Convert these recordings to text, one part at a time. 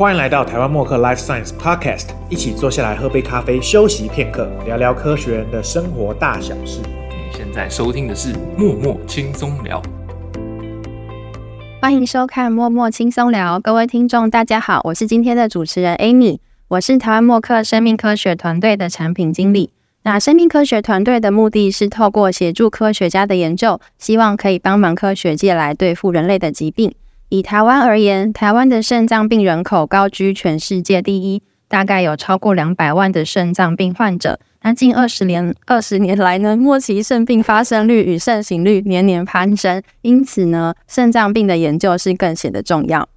欢迎来到台湾默克 Life Science Podcast，一起坐下来喝杯咖啡，休息片刻，聊聊科学人的生活大小事。你现在收听的是默默轻松聊，欢迎收看默默轻松聊，各位听众大家好，我是今天的主持人 Amy，我是台湾默克生命科学团队的产品经理。那生命科学团队的目的是透过协助科学家的研究，希望可以帮忙科学界来对付人类的疾病。以台湾而言，台湾的肾脏病人口高居全世界第一，大概有超过两百万的肾脏病患者。那近二十年二十年来呢，末期肾病发生率与盛行率年年攀升，因此呢，肾脏病的研究是更显得重要。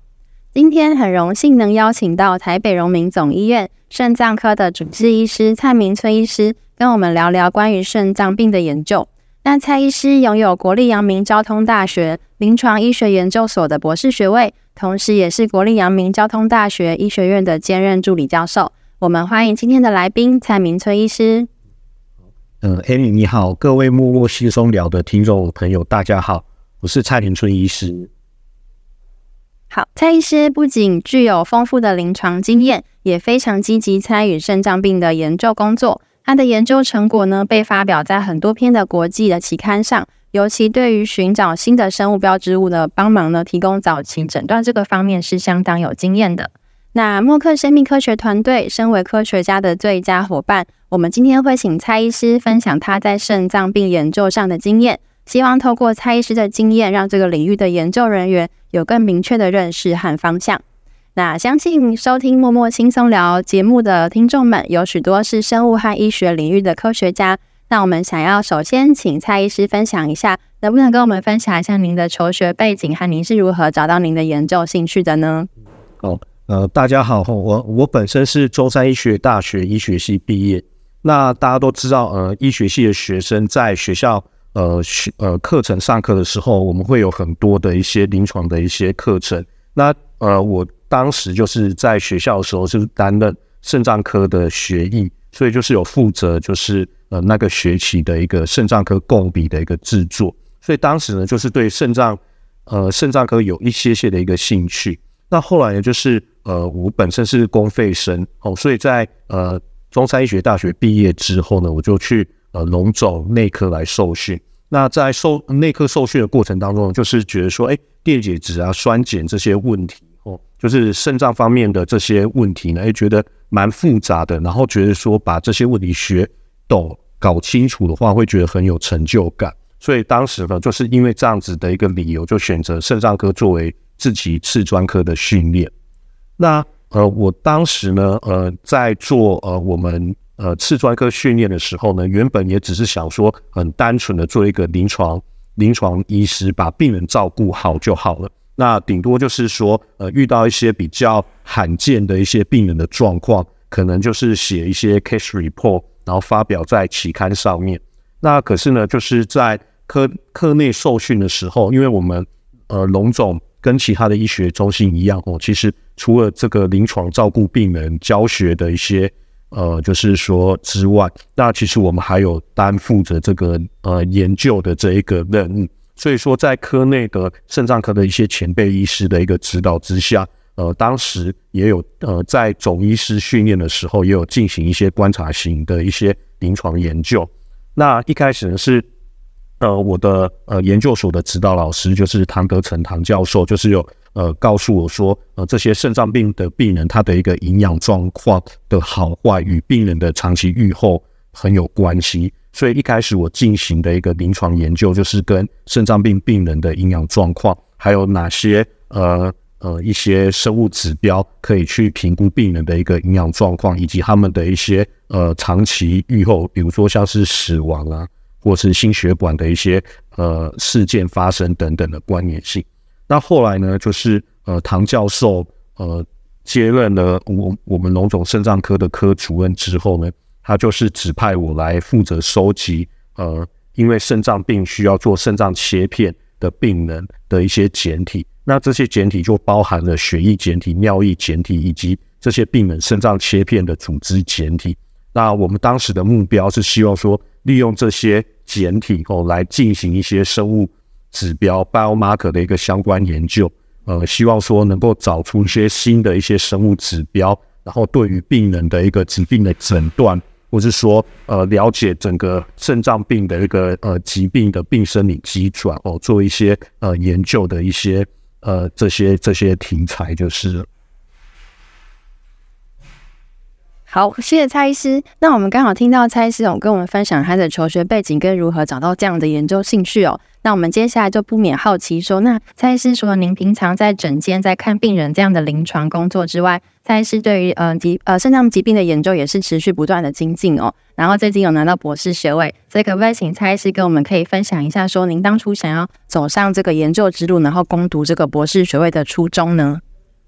今天很荣幸能邀请到台北荣民总医院肾脏科的主治医师蔡明崔医师，跟我们聊聊关于肾脏病的研究。那蔡医师拥有国立阳明交通大学临床医学研究所的博士学位，同时也是国立阳明交通大学医学院的兼任助理教授。我们欢迎今天的来宾蔡明崔医师。嗯，Amy 你好，各位默默西松聊的听众朋友，大家好，我是蔡明春医师。好，蔡医师不仅具有丰富的临床经验，也非常积极参与肾脏病的研究工作。他的研究成果呢，被发表在很多篇的国际的期刊上，尤其对于寻找新的生物标志物的帮忙呢，提供早期诊断这个方面是相当有经验的。那默克生命科学团队身为科学家的最佳伙伴，我们今天会请蔡医师分享他在肾脏病研究上的经验，希望透过蔡医师的经验，让这个领域的研究人员有更明确的认识和方向。那相信收听默默轻松聊节目的听众们，有许多是生物和医学领域的科学家。那我们想要首先请蔡医师分享一下，能不能跟我们分享一下您的求学背景和您是如何找到您的研究兴趣的呢？哦，呃，大家好，我我本身是中山医学大学医学系毕业。那大家都知道，呃，医学系的学生在学校呃学呃课程上课的时候，我们会有很多的一些临床的一些课程。那呃我。当时就是在学校的时候，是担任肾脏科的学艺，所以就是有负责就是呃那个学期的一个肾脏科共笔的一个制作，所以当时呢就是对肾脏呃肾脏科有一些些的一个兴趣。那后来呢就是呃我本身是公费生哦，所以在呃中山医学大学毕业之后呢，我就去呃龙总内科来受训。那在受内科受训的过程当中，就是觉得说，哎，电解质啊、酸碱这些问题。哦就是肾脏方面的这些问题呢，也觉得蛮复杂的，然后觉得说把这些问题学懂、搞清楚的话，会觉得很有成就感。所以当时呢，就是因为这样子的一个理由，就选择肾脏科作为自己次专科的训练。那呃，我当时呢，呃，在做呃我们呃次专科训练的时候呢，原本也只是想说，很单纯的做一个临床临床医师，把病人照顾好就好了。那顶多就是说，呃，遇到一些比较罕见的一些病人的状况，可能就是写一些 case report，然后发表在期刊上面。那可是呢，就是在科课内受训的时候，因为我们呃龙总跟其他的医学中心一样哦，其实除了这个临床照顾病人、教学的一些呃，就是说之外，那其实我们还有担负着这个呃研究的这一个任务。所以说，在科内的肾脏科的一些前辈医师的一个指导之下，呃，当时也有呃，在总医师训练的时候，也有进行一些观察型的一些临床研究。那一开始呢，是呃，我的呃研究所的指导老师就是唐德成唐教授，就是有呃告诉我说，呃，这些肾脏病的病人他的一个营养状况的好坏与病人的长期预后很有关系。所以一开始我进行的一个临床研究，就是跟肾脏病病人的营养状况，还有哪些呃呃一些生物指标可以去评估病人的一个营养状况，以及他们的一些呃长期预后，比如说像是死亡啊，或是心血管的一些呃事件发生等等的关联性。那后来呢，就是呃唐教授呃接任了我我们龙总肾脏科的科主任之后呢。他就是指派我来负责收集，呃，因为肾脏病需要做肾脏切片的病人的一些简体，那这些简体就包含了血液简体、尿液简体以及这些病人肾脏切片的组织简体。那我们当时的目标是希望说，利用这些简体哦来进行一些生物指标 biomarker 的一个相关研究。呃希望说能够找出一些新的一些生物指标，然后对于病人的一个疾病的诊断，或是说呃了解整个肾脏病的一个呃疾病的病生理机转哦，做一些呃研究的一些呃这些这些题材就是。好，谢谢蔡医师。那我们刚好听到蔡医师有跟我们分享他的求学背景跟如何找到这样的研究兴趣哦。那我们接下来就不免好奇说，那蔡医师除了您平常在诊间在看病人这样的临床工作之外，蔡医师对于呃疾呃肾脏疾病的研究也是持续不断的精进哦。然后最近有拿到博士学位，所以可不可以请蔡医师跟我们可以分享一下，说您当初想要走上这个研究之路，然后攻读这个博士学位的初衷呢？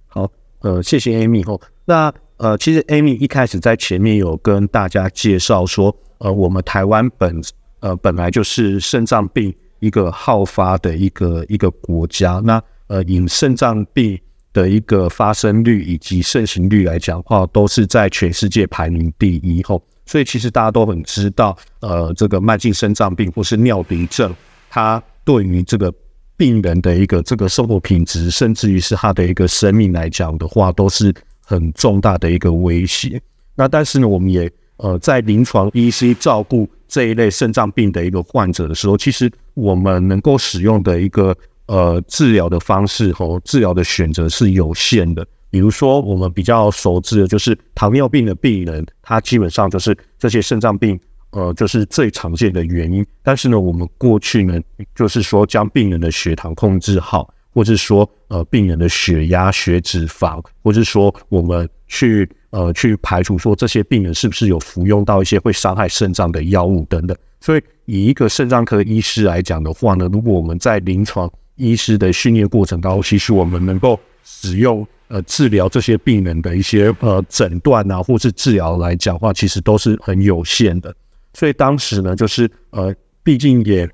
好，呃，谢谢 Amy 哦。那呃，其实 Amy 一开始在前面有跟大家介绍说，呃，我们台湾本呃本来就是肾脏病一个好发的一个一个国家。那呃，以肾脏病的一个发生率以及盛行率来讲的话，都是在全世界排名第一。吼，所以其实大家都很知道，呃，这个慢性肾脏病或是尿毒症，它对于这个病人的一个这个生活品质，甚至于是他的一个生命来讲的话，都是。很重大的一个威胁。那但是呢，我们也呃在临床医师照顾这一类肾脏病的一个患者的时候，其实我们能够使用的一个呃治疗的方式和治疗的选择是有限的。比如说，我们比较熟知的就是糖尿病的病人，他基本上就是这些肾脏病呃就是最常见的原因。但是呢，我们过去呢就是说将病人的血糖控制好。或者说，呃，病人的血压、血脂肪，或者说，我们去呃去排除说这些病人是不是有服用到一些会伤害肾脏的药物等等。所以，以一个肾脏科医师来讲的话呢，如果我们在临床医师的训练过程当中，其实我们能够使用呃治疗这些病人的一些呃诊断啊，或是治疗来讲话，其实都是很有限的。所以当时呢，就是呃，毕竟也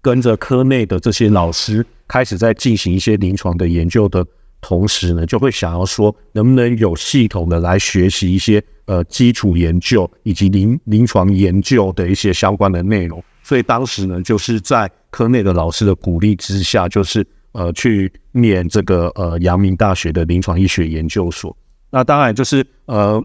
跟着科内的这些老师。开始在进行一些临床的研究的同时呢，就会想要说，能不能有系统的来学习一些呃基础研究以及临临床研究的一些相关的内容。所以当时呢，就是在科内的老师的鼓励之下，就是呃去念这个呃阳明大学的临床医学研究所。那当然就是呃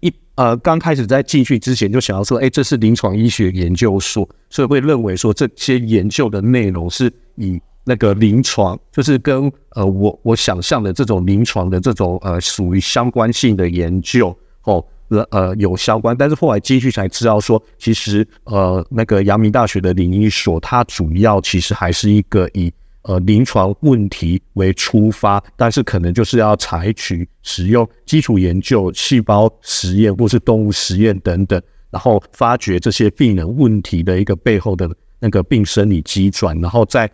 一呃刚开始在进去之前就想要说，哎，这是临床医学研究所，所以会认为说这些研究的内容是以。那个临床就是跟呃我我想象的这种临床的这种呃属于相关性的研究哦呃呃有相关，但是后来继续才知道说，其实呃那个阳明大学的临医所，它主要其实还是一个以呃临床问题为出发，但是可能就是要采取使用基础研究、细胞实验或是动物实验等等，然后发掘这些病人问题的一个背后的那个病生理机转，然后再。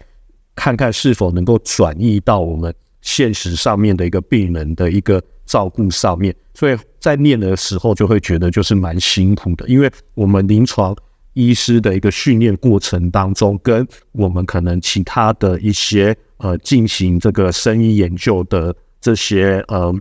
看看是否能够转移到我们现实上面的一个病人的一个照顾上面，所以在念的时候就会觉得就是蛮辛苦的，因为我们临床医师的一个训练过程当中，跟我们可能其他的一些呃进行这个生医研究的这些呃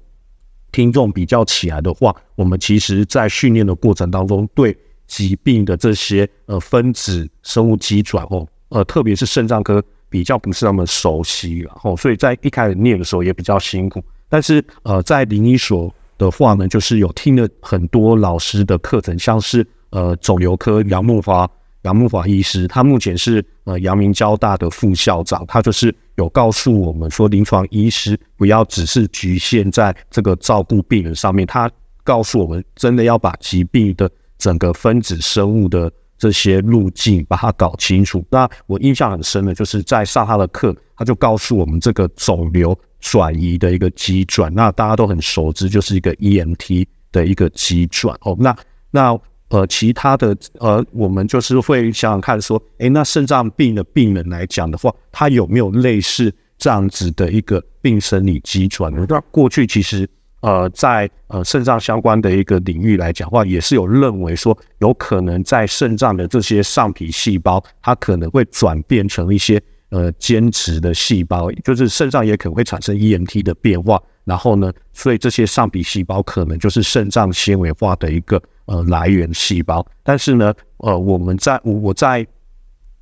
听众比较起来的话，我们其实在训练的过程当中，对疾病的这些呃分子生物机转哦，呃特别是肾脏科。比较不是那么熟悉，然后所以在一开始念的时候也比较辛苦。但是呃，在临医所的话呢，就是有听了很多老师的课程，像是呃肿瘤科杨木华杨木华医师，他目前是呃阳明交大的副校长，他就是有告诉我们说，临床医师不要只是局限在这个照顾病人上面，他告诉我们真的要把疾病的整个分子生物的。这些路径把它搞清楚。那我印象很深的，就是在上他的课，他就告诉我们这个肿瘤转移的一个机转。那大家都很熟知，就是一个 EMT 的一个机转。哦，那那呃，其他的呃，我们就是会想想看，说，诶，那肾脏病的病人来讲的话，他有没有类似这样子的一个病生理机转？那过去其实。呃，在呃肾脏相关的一个领域来讲话，也是有认为说，有可能在肾脏的这些上皮细胞，它可能会转变成一些呃坚持的细胞，就是肾脏也可能会产生 EMT 的变化。然后呢，所以这些上皮细胞可能就是肾脏纤维化的一个呃来源细胞。但是呢，呃，我们在我在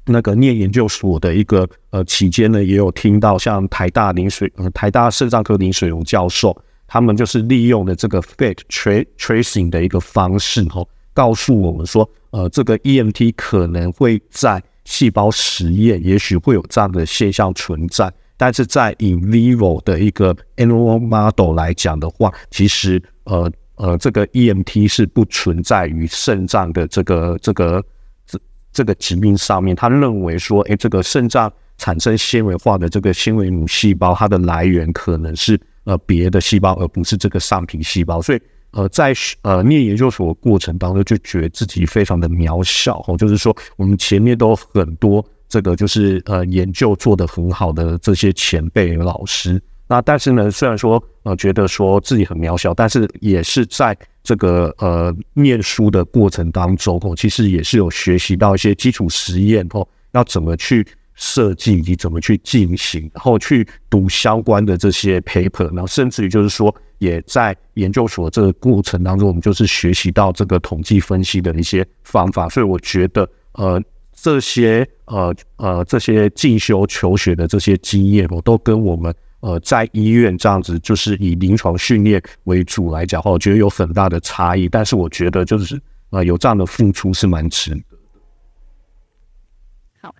那个念研究所的一个呃期间呢，也有听到像台大林水呃台大肾脏科林水荣教授，他们就是利用了这个 fat tra tracing 的一个方式哦，告诉我们说，呃，这个 EMT 可能会在细胞实验，也许会有这样的现象存在，但是在 in vivo 的一个 animal model 来讲的话，其实呃。呃，这个 EMT 是不存在于肾脏的这个这个这这个疾病上面。他认为说，哎，这个肾脏产生纤维化的这个纤维母细胞，它的来源可能是呃别的细胞，而不是这个上皮细胞。所以，呃，在呃念研究所过程当中，就觉得自己非常的渺小。哦，就是说，我们前面都很多这个就是呃研究做得很好的这些前辈老师。那但是呢，虽然说呃觉得说自己很渺小，但是也是在这个呃念书的过程当中哦，其实也是有学习到一些基础实验哦，要怎么去设计以及怎么去进行，然后去读相关的这些 paper，然后甚至于就是说也在研究所这个过程当中，我们就是学习到这个统计分析的一些方法，所以我觉得呃这些呃呃这些进修求学的这些经验我，都跟我们。呃，在医院这样子，就是以临床训练为主来讲话，我觉得有很大的差异。但是我觉得，就是呃，有这样的付出是蛮值。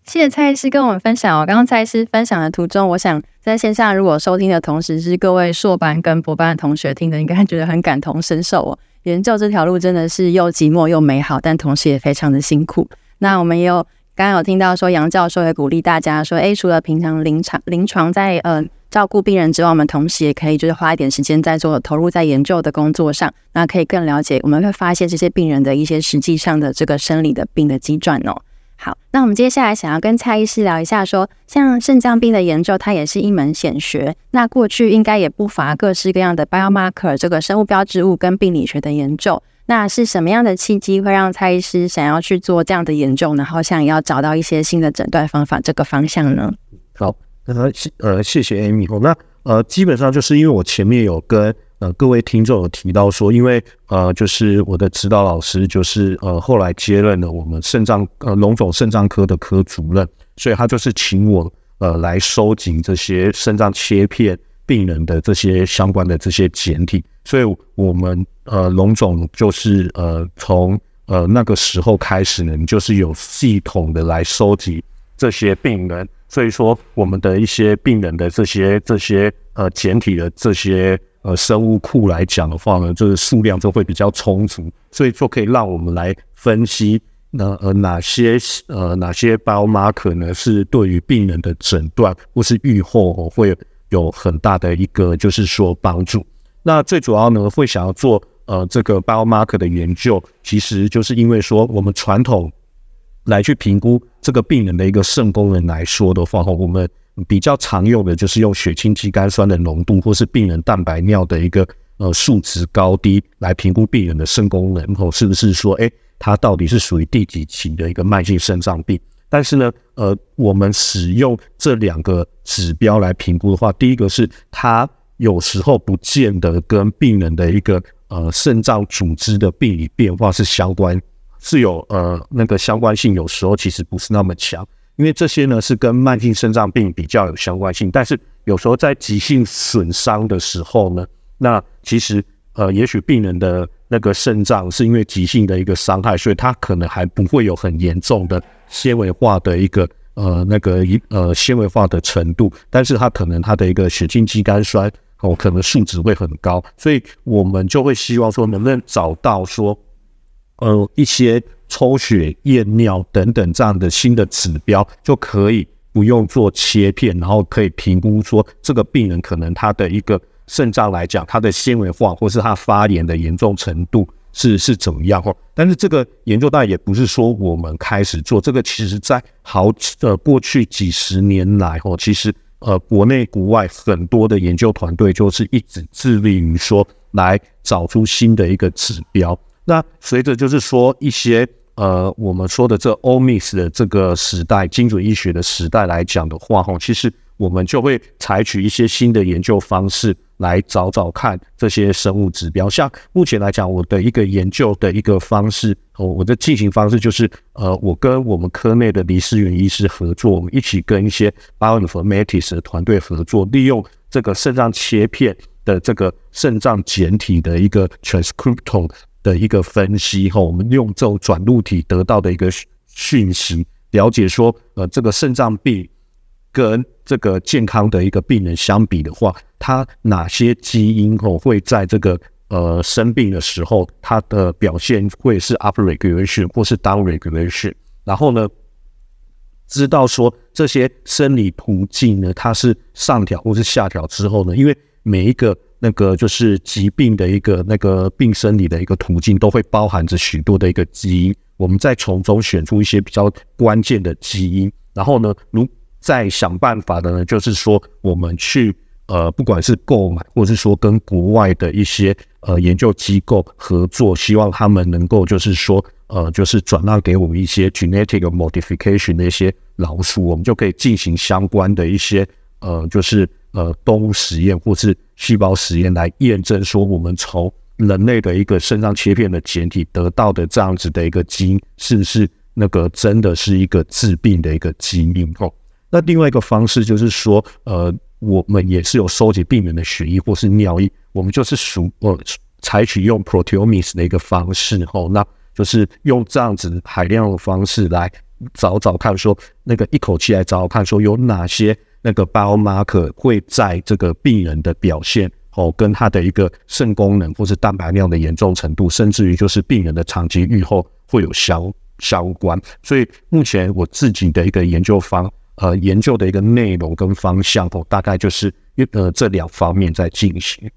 谢谢蔡医师跟我们分享哦。刚刚蔡医师分享的途中，我想在线上如果收听的同时是各位硕班跟博班的同学听的，应该觉得很感同身受哦。研究这条路真的是又寂寞又美好，但同时也非常的辛苦。那我们也有刚刚有听到说，杨教授也鼓励大家说，哎，除了平常临床临床在呃。照顾病人之外，我们同时也可以就是花一点时间在做投入在研究的工作上，那可以更了解，我们会发现这些病人的一些实际上的这个生理的病的机转哦。好，那我们接下来想要跟蔡医师聊一下，说像肾脏病的研究，它也是一门显学。那过去应该也不乏各式各样的 biomarker 这个生物标志物跟病理学的研究。那是什么样的契机会让蔡医师想要去做这样的研究，然后想要找到一些新的诊断方法这个方向呢？好。呃，谢呃，谢谢 Amy 哦。那呃，基本上就是因为我前面有跟呃各位听众有提到说，因为呃，就是我的指导老师就是呃后来接任了我们肾脏呃龙总肾脏科的科主任，所以他就是请我呃来收集这些肾脏切片病人的这些相关的这些简体，所以我们呃龙总就是呃从呃那个时候开始呢，就是有系统的来收集这些病人。所以说，我们的一些病人的这些这些呃简体的这些呃生物库来讲的话呢，就是数量就会比较充足，所以就可以让我们来分析那呃哪些呃哪些 biomarker 呢是对于病人的诊断或是预后会有很大的一个就是说帮助。那最主要呢会想要做呃这个 biomarker 的研究，其实就是因为说我们传统。来去评估这个病人的一个肾功能来说的话，我们比较常用的就是用血清肌酐酸的浓度，或是病人蛋白尿的一个呃数值高低来评估病人的肾功能，吼，是不是说，哎，他到底是属于第几期的一个慢性肾脏病？但是呢，呃，我们使用这两个指标来评估的话，第一个是它有时候不见得跟病人的一个呃肾脏组织的病理变化是相关。是有呃那个相关性，有时候其实不是那么强，因为这些呢是跟慢性肾脏病比较有相关性，但是有时候在急性损伤的时候呢，那其实呃也许病人的那个肾脏是因为急性的一个伤害，所以他可能还不会有很严重的纤维化的一个呃那个一呃纤维化的程度，但是他可能他的一个血清肌酐酸哦可能数值会很高，所以我们就会希望说能不能找到说。呃，一些抽血、验尿等等这样的新的指标，就可以不用做切片，然后可以评估说这个病人可能他的一个肾脏来讲，他的纤维化或是他发炎的严重程度是是怎么样哦。但是这个研究当然也不是说我们开始做，这个其实在好呃过去几十年来哦，其实呃国内国外很多的研究团队就是一直致力于说来找出新的一个指标。那随着就是说一些呃我们说的这 Omics 的这个时代，精准医学的时代来讲的话，哈，其实我们就会采取一些新的研究方式来找找看这些生物指标。像目前来讲，我的一个研究的一个方式，哦，我的进行方式就是，呃，我跟我们科内的李思源医师合作，我们一起跟一些 bioinformatics 的团队合作，利用这个肾脏切片的这个肾脏简体的一个 transcriptome 的一个分析后，我们用这种转录体得到的一个讯息，了解说，呃，这个肾脏病。跟这个健康的一个病人相比的话，他哪些基因哦会在这个呃生病的时候，他的表现会是 up regulation 或是 down regulation？然后呢，知道说这些生理途径呢，它是上调或是下调之后呢，因为每一个那个就是疾病的一个那个病生理的一个途径，都会包含着许多的一个基因，我们再从中选出一些比较关键的基因，然后呢，如再想办法的呢，就是说我们去呃，不管是购买，或者是说跟国外的一些呃研究机构合作，希望他们能够就是说呃，就是转让给我们一些 genetic modification 的一些老鼠，我们就可以进行相关的一些呃，就是呃动物实验或是细胞实验来验证说，我们从人类的一个肾脏切片的简体得到的这样子的一个基因，是不是那个真的是一个治病的一个基因哦？那另外一个方式就是说，呃，我们也是有收集病人的血液或是尿液，我们就是属呃采取用 proteomics 的一个方式，吼，那就是用这样子海量的方式来找找看，说那个一口气来找找看，说有哪些那个 biomarker 会在这个病人的表现，哦，跟他的一个肾功能或是蛋白量的严重程度，甚至于就是病人的长期预后会有相相关。所以目前我自己的一个研究方。呃，研究的一个内容跟方向哦，大概就是呃这两方面在进行。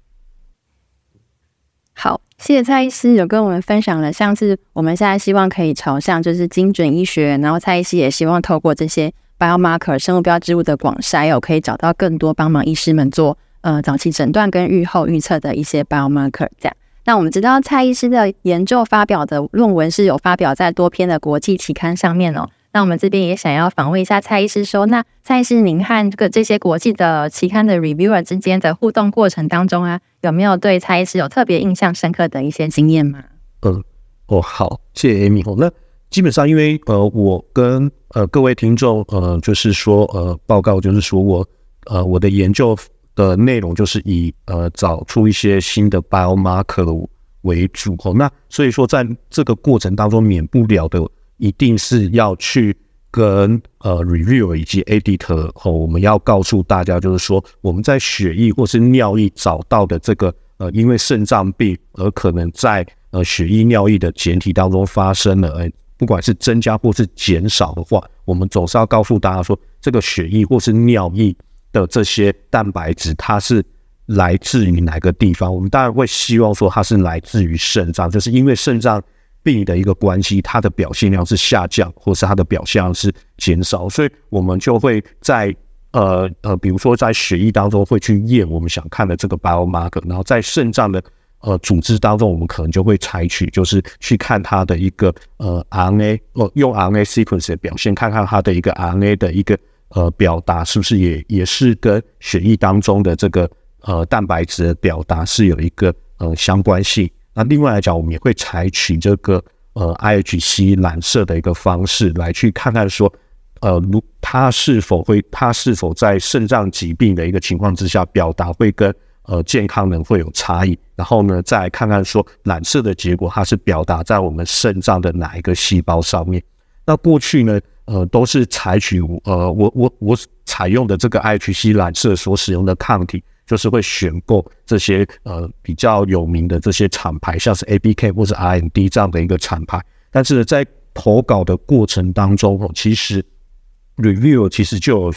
好，谢谢蔡医师有跟我们分享了，像是我们现在希望可以朝向就是精准医学，然后蔡医师也希望透过这些 biomarker 生物标志物的广筛，有可以找到更多帮忙医师们做呃早期诊断跟预后预测的一些 biomarker。这样，那我们知道蔡医师的研究发表的论文是有发表在多篇的国际期刊上面哦。那我们这边也想要访问一下蔡医师，说那蔡医师，您和这个这些国际的期刊的 reviewer 之间的互动过程当中啊，有没有对蔡医师有特别印象深刻的一些经验吗？嗯，哦，好，谢谢 Amy。那基本上，因为呃，我跟呃各位听众呃，就是说呃，报告就是说我呃我的研究的内容就是以呃找出一些新的 biomarker 为主哦。那所以说，在这个过程当中，免不了的。一定是要去跟呃 review 以及 editor 后，我们要告诉大家，就是说我们在血液或是尿液找到的这个呃，因为肾脏病而可能在呃血液尿液的简体当中发生了，呃，不管是增加或是减少的话，我们总是要告诉大家说，这个血液或是尿液的这些蛋白质，它是来自于哪个地方？我们当然会希望说它是来自于肾脏，就是因为肾脏。病的一个关系，它的表现量是下降，或是它的表现量是减少，所以我们就会在呃呃，比如说在血液当中会去验我们想看的这个 biomarker，然后在肾脏的呃组织当中，我们可能就会采取就是去看它的一个呃 RNA，哦用 RNA sequence 的表现，看看它的一个 RNA 的一个呃表达是不是也也是跟血液当中的这个呃蛋白质的表达是有一个呃相关性。那另外来讲，我们也会采取这个呃 IHC 染色的一个方式来去看看说，呃，如它是否会，它是否在肾脏疾病的一个情况之下，表达会跟呃健康人会有差异。然后呢，再看看说染色的结果，它是表达在我们肾脏的哪一个细胞上面。那过去呢，呃，都是采取呃我我我采用的这个 IHC 染色所使用的抗体。就是会选购这些呃比较有名的这些厂牌，像是 A B K 或者 R N D 这样的一个厂牌。但是在投稿的过程当中哦，其实 review 其实就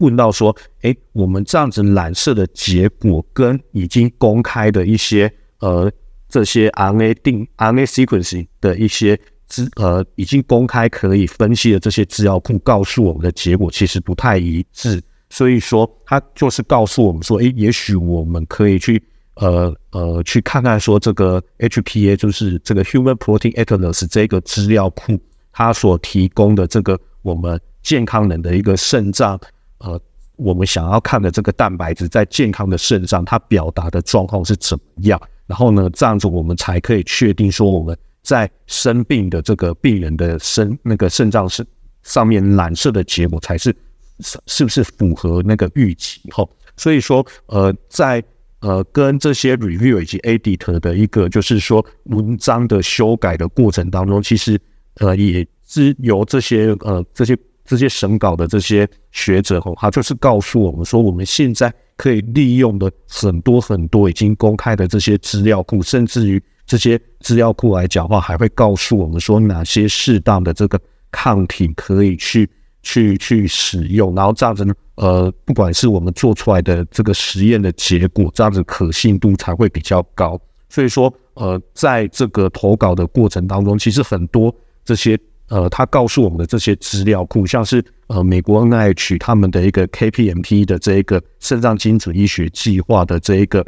问到说，哎，我们这样子染色的结果跟已经公开的一些呃这些 R N A 定 R N A sequence 的一些资呃已经公开可以分析的这些资料库，告诉我们的结果其实不太一致。所以说，他就是告诉我们说，诶，也许我们可以去，呃呃，去看看说这个 HPA，就是这个 Human Protein Atlas 这个资料库，它所提供的这个我们健康人的一个肾脏，呃，我们想要看的这个蛋白质在健康的肾脏它表达的状况是怎么样，然后呢，这样子我们才可以确定说我们在生病的这个病人的肾那个肾脏是上面染色的结果才是是是不是符合那个预期哈。所以说，呃，在呃跟这些 review 以及 edit 的一个就是说文章的修改的过程当中，其实呃也是由这些呃这些。这些审稿的这些学者吼，他就是告诉我们说，我们现在可以利用的很多很多已经公开的这些资料库，甚至于这些资料库来讲话，还会告诉我们说哪些适当的这个抗体可以去去去使用，然后这样子呢，呃，不管是我们做出来的这个实验的结果，这样子可信度才会比较高。所以说，呃，在这个投稿的过程当中，其实很多这些。呃，他告诉我们的这些资料库，像是呃美国 NIH 他们的一个 KPMP 的这一个肾脏精准医学计划的这一个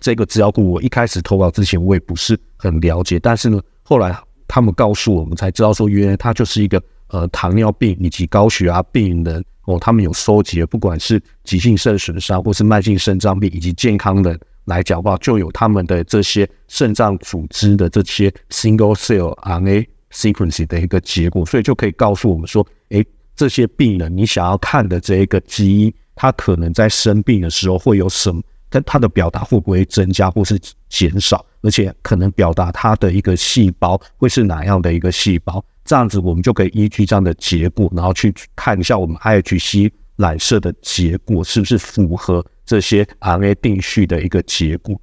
这个资料库，我一开始投稿之前我也不是很了解，但是呢，后来他们告诉我们才知道说，原来它就是一个呃糖尿病以及高血压病人哦，他们有收集，不管是急性肾损伤或是慢性肾脏病以及健康的来讲话，就有他们的这些肾脏组织的这些 single cell RNA。Sequence 的一个结果，所以就可以告诉我们说，诶，这些病人你想要看的这一个基因，它可能在生病的时候会有什么，但它的表达会不会增加或是减少，而且可能表达它的一个细胞会是哪样的一个细胞，这样子我们就可以依据这样的结果，然后去看一下我们 IHC 染色的结果是不是符合这些 RNA 定序的一个结果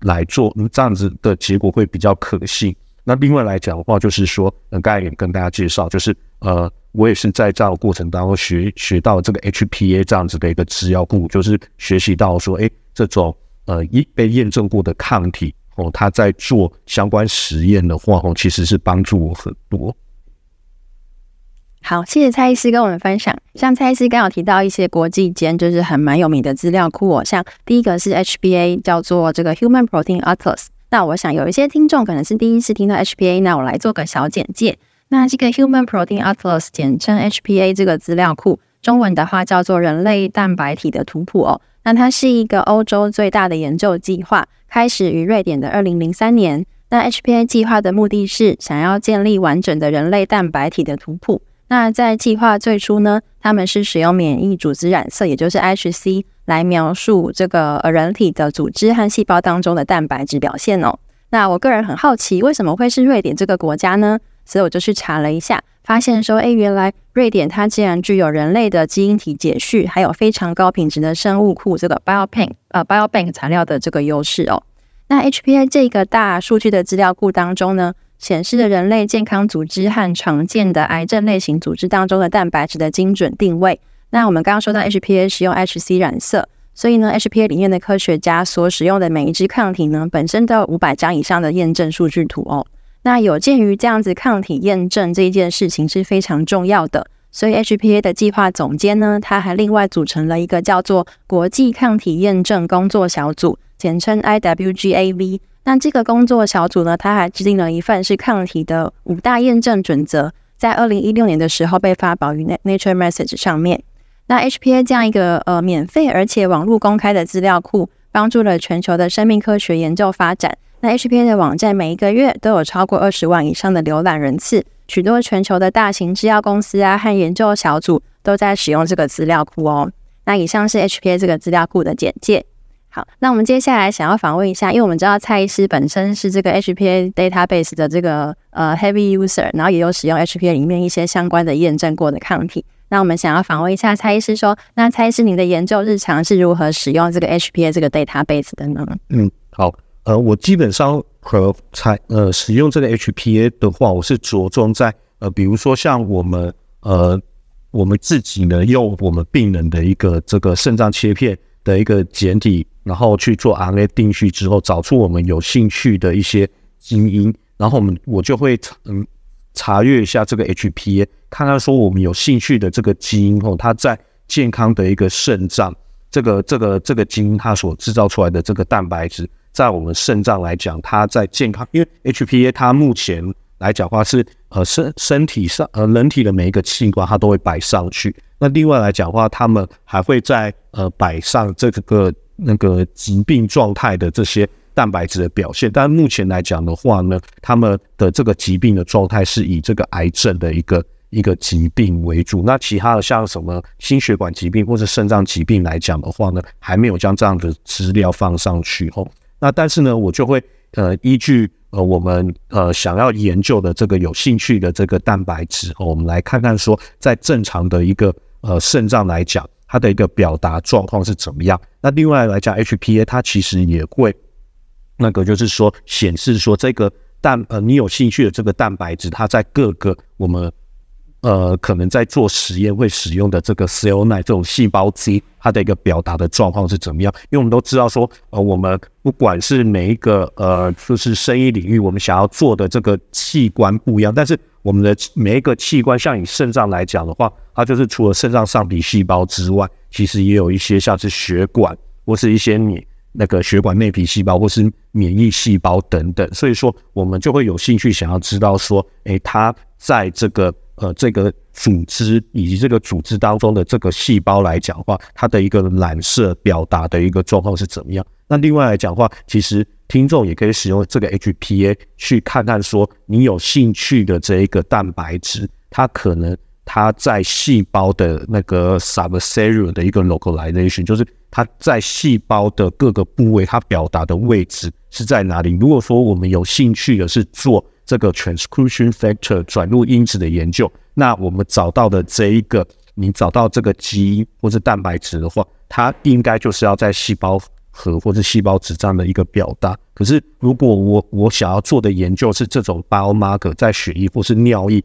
来做，那这样子的结果会比较可信。那另外来讲的话，就是说，呃，刚才也跟大家介绍，就是呃，我也是在这样的过程当中学学到这个 HPA 这样子的一个资料库，就是学习到说，哎，这种呃一被验证过的抗体哦，它在做相关实验的话，哦，其实是帮助我很多。好，谢谢蔡医师跟我们分享。像蔡医师刚好提到一些国际间就是很蛮有名的资料库哦，像第一个是 HPA，叫做这个 Human Protein Atlas。那我想有一些听众可能是第一次听到 HPA，那我来做个小简介。那这个 Human Protein Atlas，简称 HPA 这个资料库，中文的话叫做人类蛋白体的图谱哦。那它是一个欧洲最大的研究计划，开始于瑞典的二零零三年。那 HPA 计划的目的是想要建立完整的人类蛋白体的图谱。那在计划最初呢，他们是使用免疫组织染色，也就是 HC。来描述这个呃人体的组织和细胞当中的蛋白质表现哦。那我个人很好奇，为什么会是瑞典这个国家呢？所以我就去查了一下，发现说，哎，原来瑞典它竟然具有人类的基因体解序，还有非常高品质的生物库这个 biobank 呃 biobank 材料的这个优势哦。那 HPA 这个大数据的资料库当中呢，显示了人类健康组织和常见的癌症类型组织当中的蛋白质的精准定位。那我们刚刚说到 HPA 使用 HC 染色，所以呢，HPA 里面的科学家所使用的每一支抗体呢，本身都有五百张以上的验证数据图哦。那有鉴于这样子抗体验证这一件事情是非常重要的，所以 HPA 的计划总监呢，他还另外组成了一个叫做国际抗体验证工作小组，简称 IWGAV。那这个工作小组呢，他还制定了一份是抗体的五大验证准则，在二零一六年的时候被发表于 Nature Message 上面。那 HPA 这样一个呃免费而且网络公开的资料库，帮助了全球的生命科学研究发展。那 HPA 的网站每一个月都有超过二十万以上的浏览人次，许多全球的大型制药公司啊和研究小组都在使用这个资料库哦。那以上是 HPA 这个资料库的简介。好，那我们接下来想要访问一下，因为我们知道蔡医师本身是这个 HPA database 的这个呃 heavy user，然后也有使用 HPA 里面一些相关的验证过的抗体。那我们想要访问一下蔡医师，说，那蔡医师，你的研究日常是如何使用这个 HPA 这个 database 的呢？嗯，好，呃，我基本上和采呃使用这个 HPA 的话，我是着重在呃，比如说像我们呃我们自己呢，用我们病人的一个这个肾脏切片的一个简体，然后去做 RNA 定序之后，找出我们有兴趣的一些基因，然后我们我就会嗯。查阅一下这个 HPA，看看说我们有兴趣的这个基因哦，它在健康的一个肾脏，这个这个这个基因它所制造出来的这个蛋白质，在我们肾脏来讲，它在健康，因为 HPA 它目前来讲话是呃身身体上呃人体的每一个器官它都会摆上去。那另外来讲话，他们还会在呃摆上这个那个疾病状态的这些蛋白质的表现。但目前来讲的话呢，他们的这个疾病的状态是以这个癌症的一个一个疾病为主。那其他的像什么心血管疾病或者肾脏疾病来讲的话呢，还没有将这样的资料放上去哦。那但是呢，我就会呃依据。呃，我们呃想要研究的这个有兴趣的这个蛋白质，我们来看看说，在正常的一个呃肾脏来讲，它的一个表达状况是怎么样。那另外来讲，HPA 它其实也会那个就是说显示说这个蛋呃你有兴趣的这个蛋白质，它在各个我们。呃，可能在做实验会使用的这个 cell line 这种细胞基，它的一个表达的状况是怎么样？因为我们都知道说，呃，我们不管是每一个呃，就是生意领域，我们想要做的这个器官不一样，但是我们的每一个器官，像以肾脏来讲的话，它就是除了肾脏上皮细胞之外，其实也有一些像是血管或是一些你那个血管内皮细胞或是免疫细胞等等，所以说我们就会有兴趣想要知道说，诶，它在这个。呃，这个组织以及这个组织当中的这个细胞来讲话，它的一个染色表达的一个状况是怎么样？那另外来讲话，其实听众也可以使用这个 HPA 去看看，说你有兴趣的这一个蛋白质，它可能它在细胞的那个 subcellular 的一个 localization，就是它在细胞的各个部位，它表达的位置是在哪里？如果说我们有兴趣的是做。这个 transcription factor 转录因子的研究，那我们找到的这一个，你找到这个基因或者蛋白质的话，它应该就是要在细胞核或者细胞质这样的一个表达。可是，如果我我想要做的研究是这种 biomarker 在血液或是尿液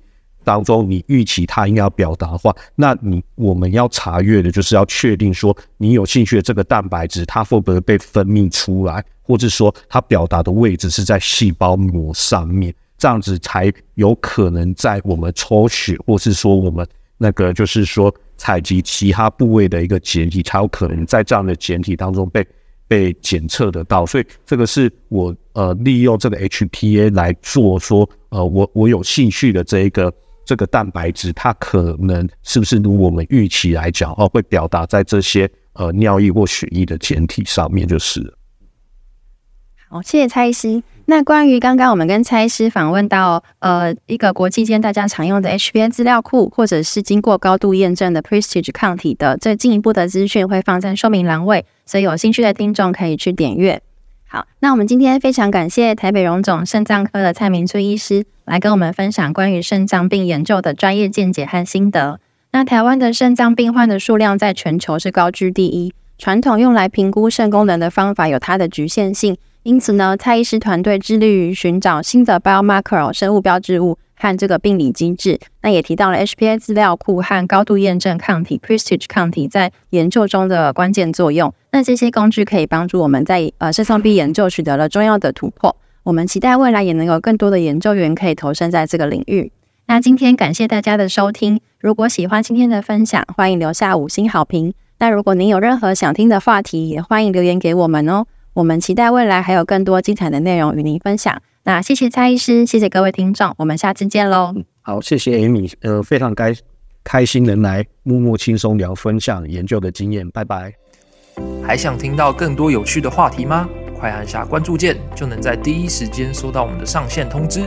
当中，你预期它应该要表达的话，那你我们要查阅的就是要确定说，你有兴趣的这个蛋白质，它会不会被分泌出来，或者说它表达的位置是在细胞膜上面。这样子才有可能在我们抽血，或是说我们那个就是说采集其他部位的一个检体，才有可能在这样的检体当中被被检测得到。所以这个是我呃利用这个 HPA 来做说呃我我有兴趣的这一个这个蛋白质，它可能是不是如我们预期来讲哦，会表达在这些呃尿液或血液的检体上面就是。好，谢谢蔡医师。那关于刚刚我们跟蔡医师访问到，呃，一个国际间大家常用的 HBA 资料库，或者是经过高度验证的 Prestige 抗体的这进一步的资讯，会放在说明栏位，所以有兴趣的听众可以去点阅。好，那我们今天非常感谢台北荣总肾脏科的蔡明翠医师来跟我们分享关于肾脏病研究的专业见解和心得。那台湾的肾脏病患的数量在全球是高居第一，传统用来评估肾功能的方法有它的局限性。因此呢，蔡医师团队致力于寻找新的 biomarker 生物标志物和这个病理机制。那也提到了 HPA 资料库和高度验证抗体 Prestige 抗体在研究中的关键作用。那这些工具可以帮助我们在呃肾脏病研究取得了重要的突破。我们期待未来也能有更多的研究员可以投身在这个领域。那今天感谢大家的收听。如果喜欢今天的分享，欢迎留下五星好评。那如果您有任何想听的话题，也欢迎留言给我们哦。我们期待未来还有更多精彩的内容与您分享。那谢谢蔡医师，谢谢各位听众，我们下次见喽。好，谢谢 Amy，呃，非常开开心能来默默轻松聊分享研究的经验，拜拜。还想听到更多有趣的话题吗？快按下关注键，就能在第一时间收到我们的上线通知。